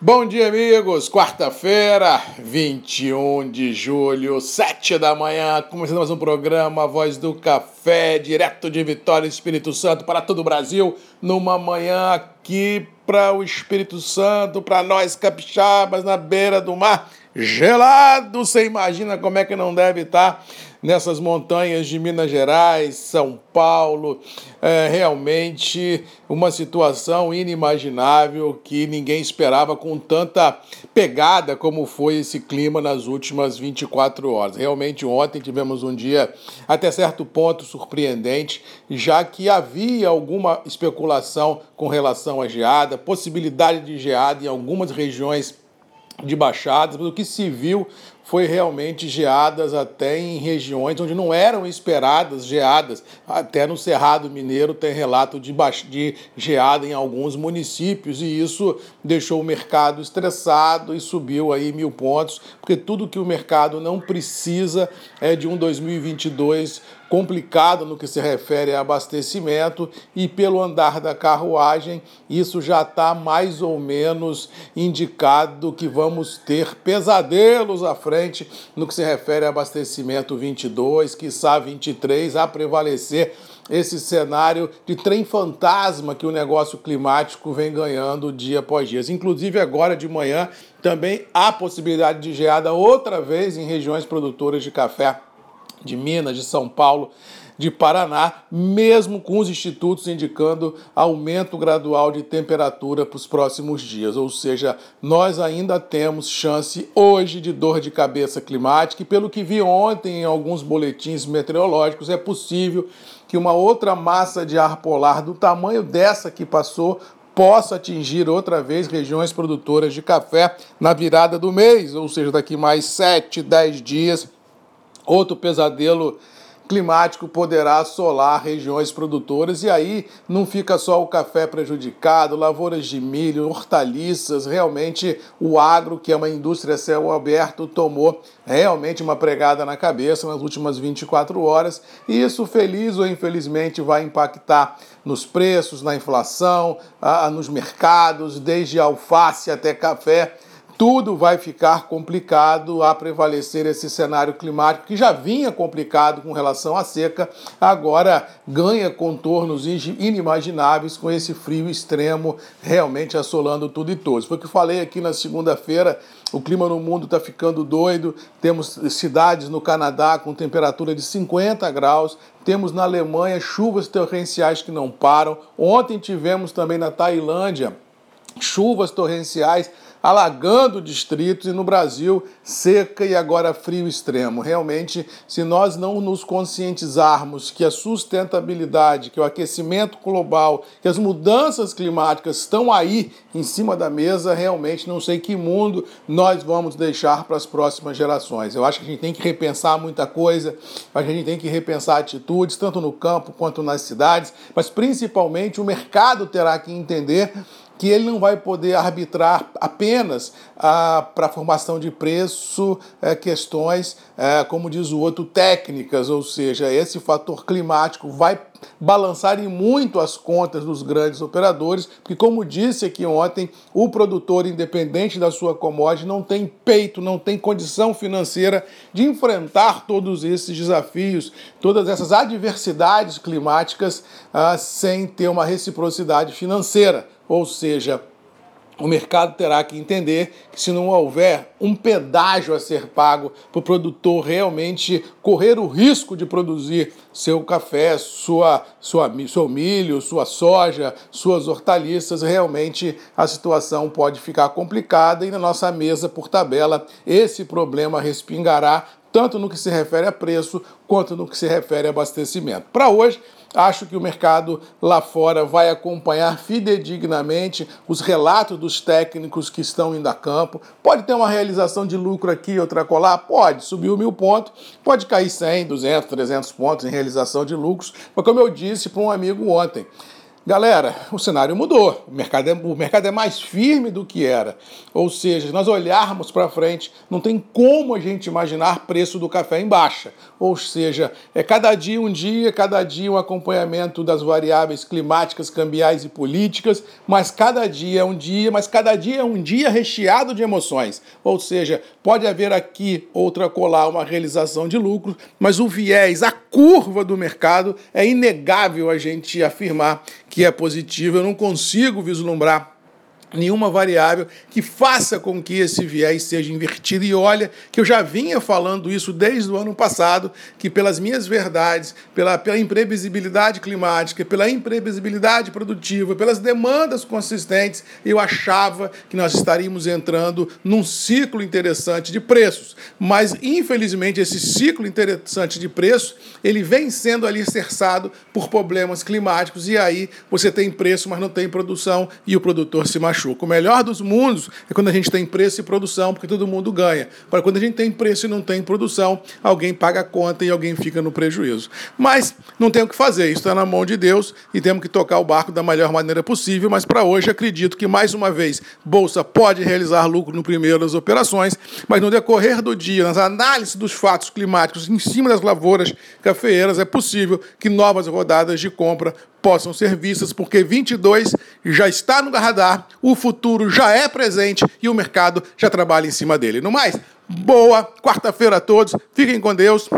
Bom dia, amigos. Quarta-feira, 21 de julho, 7 da manhã, começando mais um programa Voz do Café, direto de Vitória, Espírito Santo, para todo o Brasil, numa manhã aqui para o Espírito Santo, para nós capixabas, na beira do mar, gelado. Você imagina como é que não deve estar nessas montanhas de Minas Gerais, São Paulo. É realmente uma situação inimaginável que ninguém esperava com tanta pegada como foi esse clima nas últimas 24 horas. Realmente ontem tivemos um dia até certo ponto surpreendente, já que havia alguma especulação com relação à geada, possibilidade de geada em algumas regiões de baixadas, mas o que se viu foi realmente geadas até em regiões onde não eram esperadas geadas. Até no Cerrado Mineiro tem relato de, de geada em alguns municípios e isso deixou o mercado estressado e subiu aí mil pontos, porque tudo que o mercado não precisa é de um 2022 complicado no que se refere a abastecimento e pelo andar da carruagem, isso já está mais ou menos indicado que vamos ter pesadelos à frente no que se refere a abastecimento 22, quiçá 23, a prevalecer esse cenário de trem fantasma que o negócio climático vem ganhando dia após dia. Inclusive, agora de manhã também há possibilidade de geada outra vez em regiões produtoras de café de Minas, de São Paulo, de Paraná, mesmo com os institutos indicando aumento gradual de temperatura para os próximos dias. Ou seja, nós ainda temos chance hoje de dor de cabeça climática, e pelo que vi ontem em alguns boletins meteorológicos, é possível que uma outra massa de ar polar do tamanho dessa que passou possa atingir outra vez regiões produtoras de café na virada do mês, ou seja, daqui mais 7, 10 dias Outro pesadelo climático poderá assolar regiões produtoras e aí não fica só o café prejudicado, lavouras de milho, hortaliças, realmente o agro, que é uma indústria céu aberto, tomou realmente uma pregada na cabeça nas últimas 24 horas. E isso, feliz ou infelizmente, vai impactar nos preços, na inflação, nos mercados, desde alface até café tudo vai ficar complicado a prevalecer esse cenário climático que já vinha complicado com relação à seca, agora ganha contornos inimagináveis com esse frio extremo realmente assolando tudo e todos. Foi o que falei aqui na segunda-feira, o clima no mundo está ficando doido, temos cidades no Canadá com temperatura de 50 graus, temos na Alemanha chuvas torrenciais que não param, ontem tivemos também na Tailândia chuvas torrenciais alagando distritos e no Brasil seca e agora frio extremo. Realmente, se nós não nos conscientizarmos que a sustentabilidade, que o aquecimento global, que as mudanças climáticas estão aí em cima da mesa, realmente não sei que mundo nós vamos deixar para as próximas gerações. Eu acho que a gente tem que repensar muita coisa, a gente tem que repensar atitudes, tanto no campo quanto nas cidades, mas principalmente o mercado terá que entender que ele não vai poder arbitrar apenas ah, para a formação de preço eh, questões, eh, como diz o outro, técnicas, ou seja, esse fator climático vai balançar em muito as contas dos grandes operadores, porque, como disse aqui ontem, o produtor, independente da sua commodity, não tem peito, não tem condição financeira de enfrentar todos esses desafios, todas essas adversidades climáticas, ah, sem ter uma reciprocidade financeira. Ou seja, o mercado terá que entender que se não houver um pedágio a ser pago para o produtor realmente correr o risco de produzir seu café, sua, sua, seu milho, sua soja, suas hortaliças, realmente a situação pode ficar complicada e na nossa mesa, por tabela, esse problema respingará tanto no que se refere a preço quanto no que se refere a abastecimento. Para hoje, Acho que o mercado lá fora vai acompanhar fidedignamente os relatos dos técnicos que estão indo a campo. Pode ter uma realização de lucro aqui, outra colar? Pode. Subiu mil pontos, pode cair 100, 200, 300 pontos em realização de lucros. Mas como eu disse para um amigo ontem, Galera, o cenário mudou. O mercado, é, o mercado é mais firme do que era. Ou seja, se nós olharmos para frente, não tem como a gente imaginar preço do café em baixa. Ou seja, é cada dia um dia, cada dia um acompanhamento das variáveis climáticas, cambiais e políticas, mas cada dia é um dia, mas cada dia é um dia recheado de emoções. Ou seja, pode haver aqui outra colar uma realização de lucro, mas o viés, a curva do mercado é inegável a gente afirmar que é positivo. Eu não consigo vislumbrar nenhuma variável que faça com que esse viés seja invertido. E olha que eu já vinha falando isso desde o ano passado, que pelas minhas verdades, pela, pela imprevisibilidade climática, pela imprevisibilidade produtiva, pelas demandas consistentes, eu achava que nós estaríamos entrando num ciclo interessante de preços. Mas, infelizmente, esse ciclo interessante de preços, ele vem sendo alicerçado por problemas climáticos, e aí você tem preço, mas não tem produção, e o produtor se machuca machuca. O melhor dos mundos é quando a gente tem preço e produção, porque todo mundo ganha. Agora, quando a gente tem preço e não tem produção, alguém paga a conta e alguém fica no prejuízo. Mas não tem o que fazer, isso está na mão de Deus e temos que tocar o barco da melhor maneira possível. Mas para hoje, acredito que, mais uma vez, Bolsa pode realizar lucro no primeiro das operações, mas no decorrer do dia, nas análises dos fatos climáticos em cima das lavouras cafeeiras, é possível que novas rodadas de compra possam ser vistas, porque 22 já está no radar, o futuro já é presente e o mercado já trabalha em cima dele. No mais, boa quarta-feira a todos, fiquem com Deus.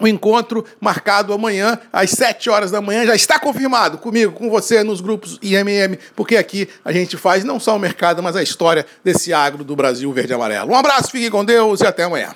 O encontro marcado amanhã, às 7 horas da manhã, já está confirmado comigo, com você, nos grupos IMM, porque aqui a gente faz não só o mercado, mas a história desse agro do Brasil verde e amarelo. Um abraço, fiquem com Deus e até amanhã.